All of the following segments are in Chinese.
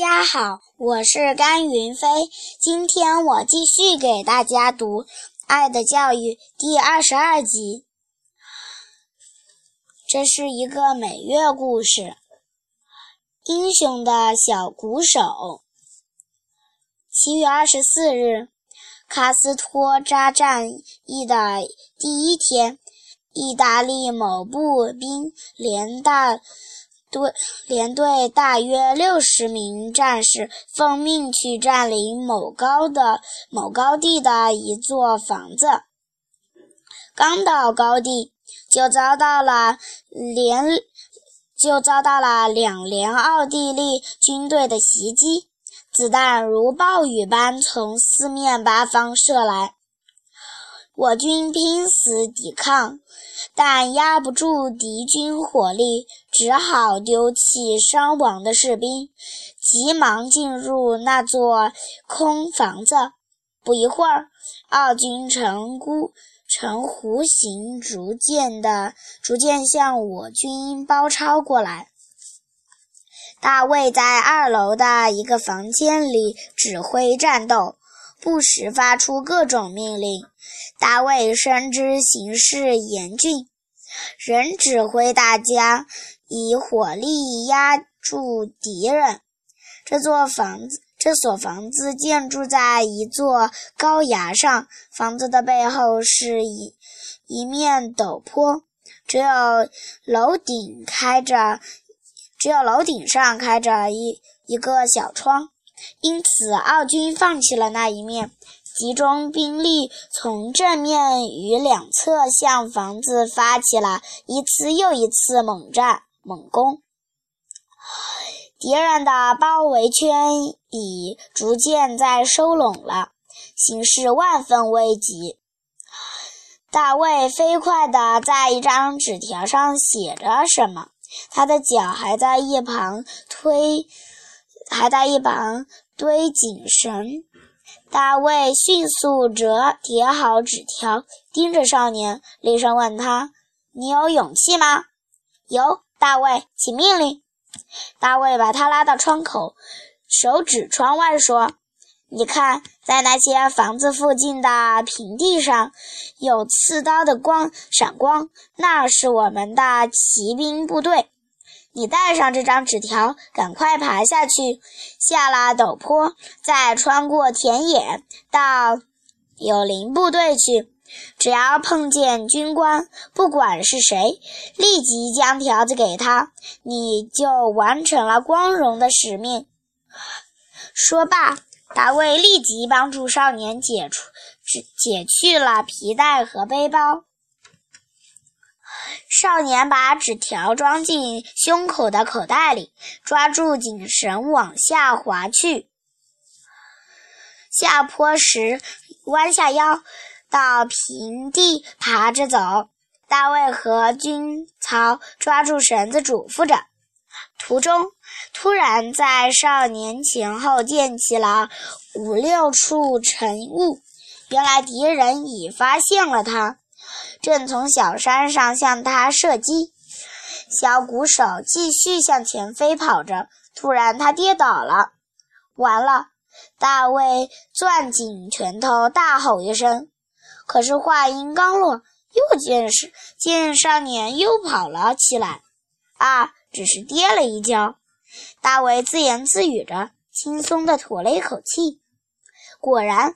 家好，我是甘云飞。今天我继续给大家读《爱的教育》第二十二集。这是一个美乐故事，《英雄的小鼓手》。七月二十四日，卡斯托扎战役的第一天，意大利某步兵连大。队连队大约六十名战士奉命去占领某高的某高地的一座房子。刚到高地，就遭到了连就遭到了两连奥地利军队的袭击，子弹如暴雨般从四面八方射来。我军拼死抵抗，但压不住敌军火力，只好丢弃伤亡的士兵，急忙进入那座空房子。不一会儿，奥军呈孤呈弧形逐渐的逐渐向我军包抄过来。大卫在二楼的一个房间里指挥战斗。不时发出各种命令。大卫深知形势严峻，仍指挥大家以火力压住敌人。这座房子，这所房子建筑在一座高崖上，房子的背后是一一面陡坡，只有楼顶开着，只有楼顶上开着一一个小窗。因此，奥军放弃了那一面，集中兵力从正面与两侧向房子发起了一次又一次猛战猛攻。敌人的包围圈已逐渐在收拢了，形势万分危急。大卫飞快地在一张纸条上写着什么，他的脚还在一旁推。还在一旁堆紧绳。大卫迅速折叠好纸条，盯着少年，厉声问他：“你有勇气吗？”“有。”大卫，请命令。大卫把他拉到窗口，手指窗外说：“你看，在那些房子附近的平地上，有刺刀的光闪光，那是我们的骑兵部队。”你带上这张纸条，赶快爬下去，下了陡坡，再穿过田野到友邻部队去。只要碰见军官，不管是谁，立即将条子给他，你就完成了光荣的使命。说罢，大卫立即帮助少年解除、解去了皮带和背包。少年把纸条装进胸口的口袋里，抓住紧绳往下滑去。下坡时，弯下腰到平地爬着走。大卫和军曹抓住绳子嘱咐着。途中，突然在少年前后溅起了五六处晨雾，原来敌人已发现了他。正从小山上向他射击，小鼓手继续向前飞跑着。突然，他跌倒了，完了！大卫攥紧拳头，大吼一声。可是话音刚落，又见是见少年又跑了起来。啊，只是跌了一跤。大卫自言自语着，轻松地吐了一口气。果然。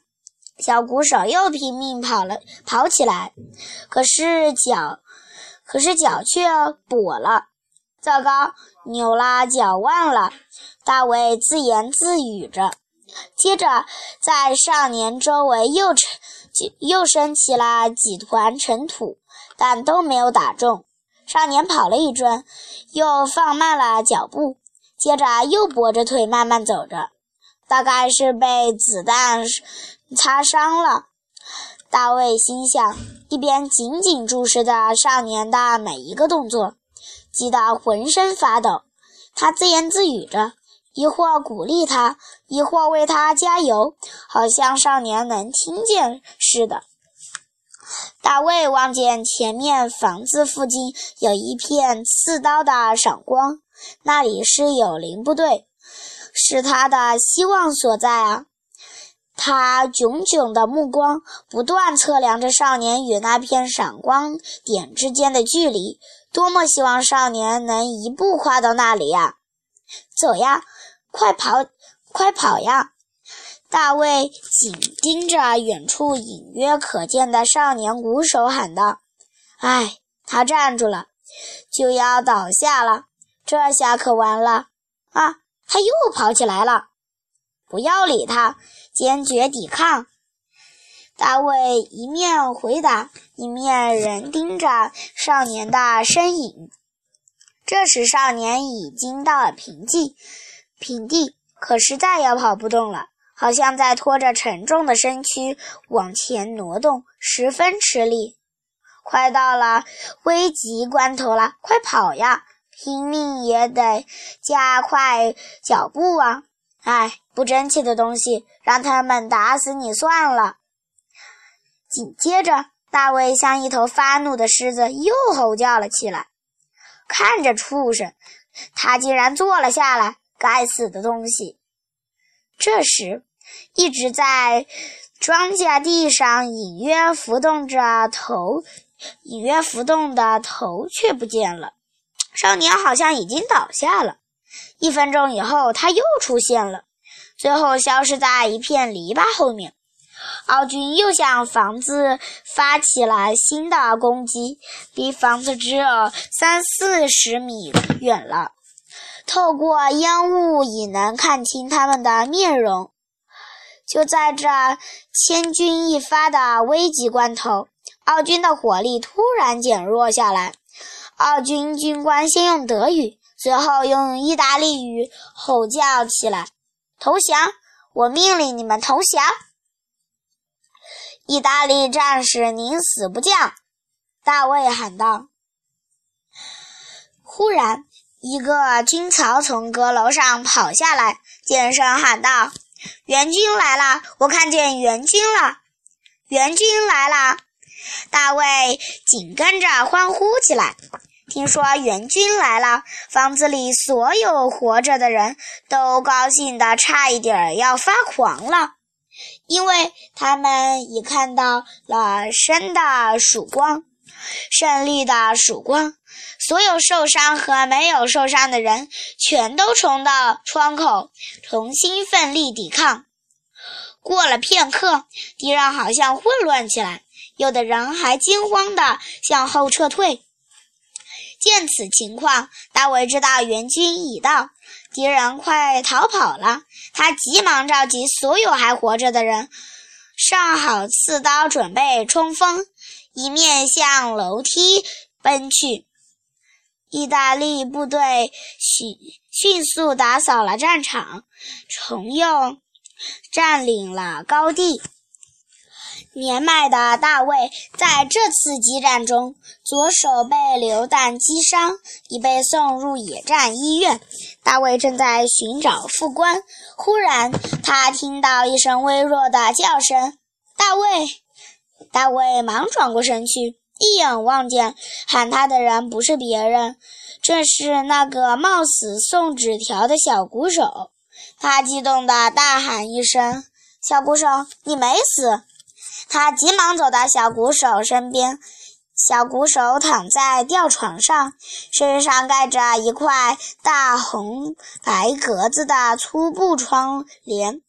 小鼓手又拼命跑了，跑起来，可是脚，可是脚却跛了。糟糕，扭了脚腕了！大卫自言自语着。接着，在少年周围又成，又升起了几团尘土，但都没有打中。少年跑了一阵，又放慢了脚步，接着又跛着腿慢慢走着，大概是被子弹。擦伤了，大卫心想，一边紧紧注视着少年的每一个动作，急得浑身发抖。他自言自语着，一会儿鼓励他，一会儿为他加油，好像少年能听见似的。大卫望见前面房子附近有一片刺刀的闪光，那里是友邻部队。是他的希望所在啊！他炯炯的目光不断测量着少年与那片闪光点之间的距离，多么希望少年能一步跨到那里呀！走呀，快跑，快跑呀！大卫紧盯着远处隐约可见的少年鼓手喊道：“哎，他站住了，就要倒下了，这下可完了啊！他又跑起来了，不要理他，坚决抵抗。”大卫一面回答，一面仍盯着少年的身影。这时，少年已经到了平静，平地，可是再也跑不动了。好像在拖着沉重的身躯往前挪动，十分吃力。快到了危急关头了，快跑呀！拼命也得加快脚步啊！哎，不争气的东西，让他们打死你算了。紧接着，大卫像一头发怒的狮子，又吼叫了起来。看着畜生，他竟然坐了下来！该死的东西！这时，一直在庄稼地上隐约浮动着头，隐约浮动的头却不见了。少年好像已经倒下了。一分钟以后，他又出现了，最后消失在一片篱笆后面。奥军又向房子发起了新的攻击，离房子只有三四十米远了。透过烟雾，已能看清他们的面容。就在这千钧一发的危急关头，奥军的火力突然减弱下来。奥军军官先用德语，随后用意大利语吼叫起来：“投降！我命令你们投降！”意大利战士宁死不降！大卫喊道。忽然，一个军曹从阁楼上跑下来，尖声喊道：“援军来了！我看见援军了！援军来了！”大卫紧跟着欢呼起来。听说援军来了，房子里所有活着的人都高兴得差一点要发狂了，因为他们已看到了生的曙光，胜利的曙光。所有受伤和没有受伤的人全都冲到窗口，重新奋力抵抗。过了片刻，敌人好像混乱起来，有的人还惊慌地向后撤退。见此情况，大卫知道援军已到，敌人快逃跑了。他急忙召集所有还活着的人，上好刺刀，准备冲锋，一面向楼梯奔去。意大利部队迅迅速打扫了战场，重又占领了高地。年迈的大卫在这次激战中，左手被流弹击伤，已被送入野战医院。大卫正在寻找副官，忽然他听到一声微弱的叫声：“大卫！”大卫忙转过身去。一眼望见喊他的人不是别人，正是那个冒死送纸条的小鼓手。他激动地大喊一声：“小鼓手，你没死！”他急忙走到小鼓手身边。小鼓手躺在吊床上，身上盖着一块大红白格子的粗布窗帘，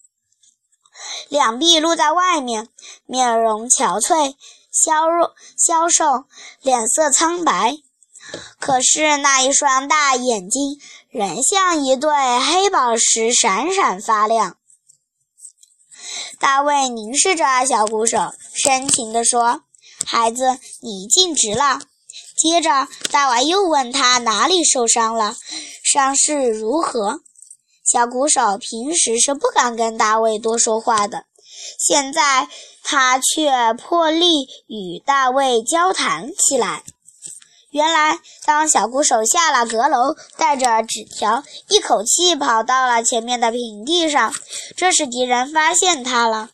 两臂露在外面，面容憔悴。消弱、消瘦，脸色苍白，可是那一双大眼睛仍像一对黑宝石，闪闪发亮。大卫凝视着小鼓手，深情地说：“孩子，你尽职了。”接着，大娃又问他哪里受伤了，伤势如何。小鼓手平时是不敢跟大卫多说话的。现在他却破例与大卫交谈起来。原来，当小鼓手下了阁楼，带着纸条，一口气跑到了前面的平地上，这时敌人发现他了，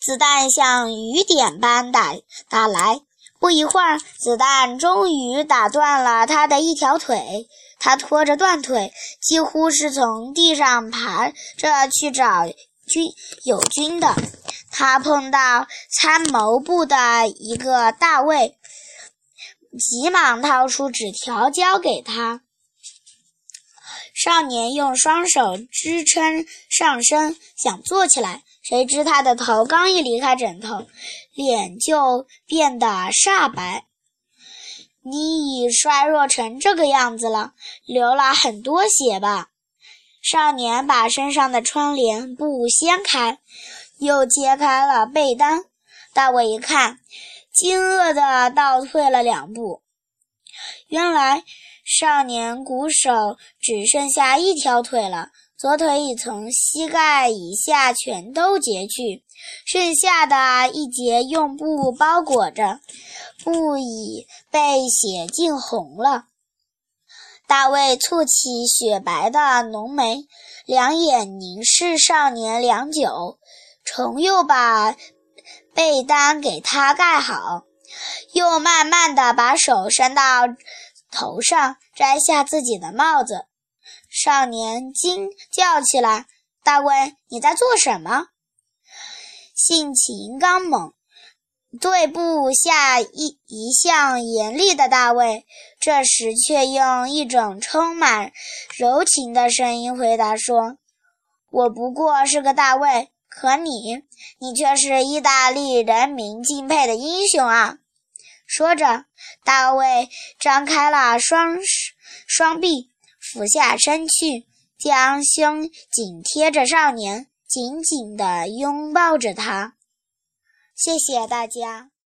子弹像雨点般打打来。不一会儿，子弹终于打断了他的一条腿，他拖着断腿，几乎是从地上爬着去找军友军的。他碰到参谋部的一个大尉，急忙掏出纸条交给他。少年用双手支撑上身，想坐起来，谁知他的头刚一离开枕头，脸就变得煞白。你已衰弱成这个样子了，流了很多血吧？少年把身上的窗帘布掀开。又揭开了被单，大卫一看，惊愕地倒退了两步。原来少年鼓手只剩下一条腿了，左腿已从膝盖以下全都截去，剩下的一截用布包裹着，布已被血浸红了。大卫蹙起雪白的浓眉，两眼凝视少年良久。重又把被单给他盖好，又慢慢的把手伸到头上，摘下自己的帽子。少年惊叫起来：“大卫，你在做什么？”性情刚猛，对部下一一向严厉的大卫，这时却用一种充满柔情的声音回答说：“我不过是个大卫。”可你，你却是意大利人民敬佩的英雄啊！说着，大卫张开了双双臂，俯下身去，将胸紧贴着少年，紧紧地拥抱着他。谢谢大家。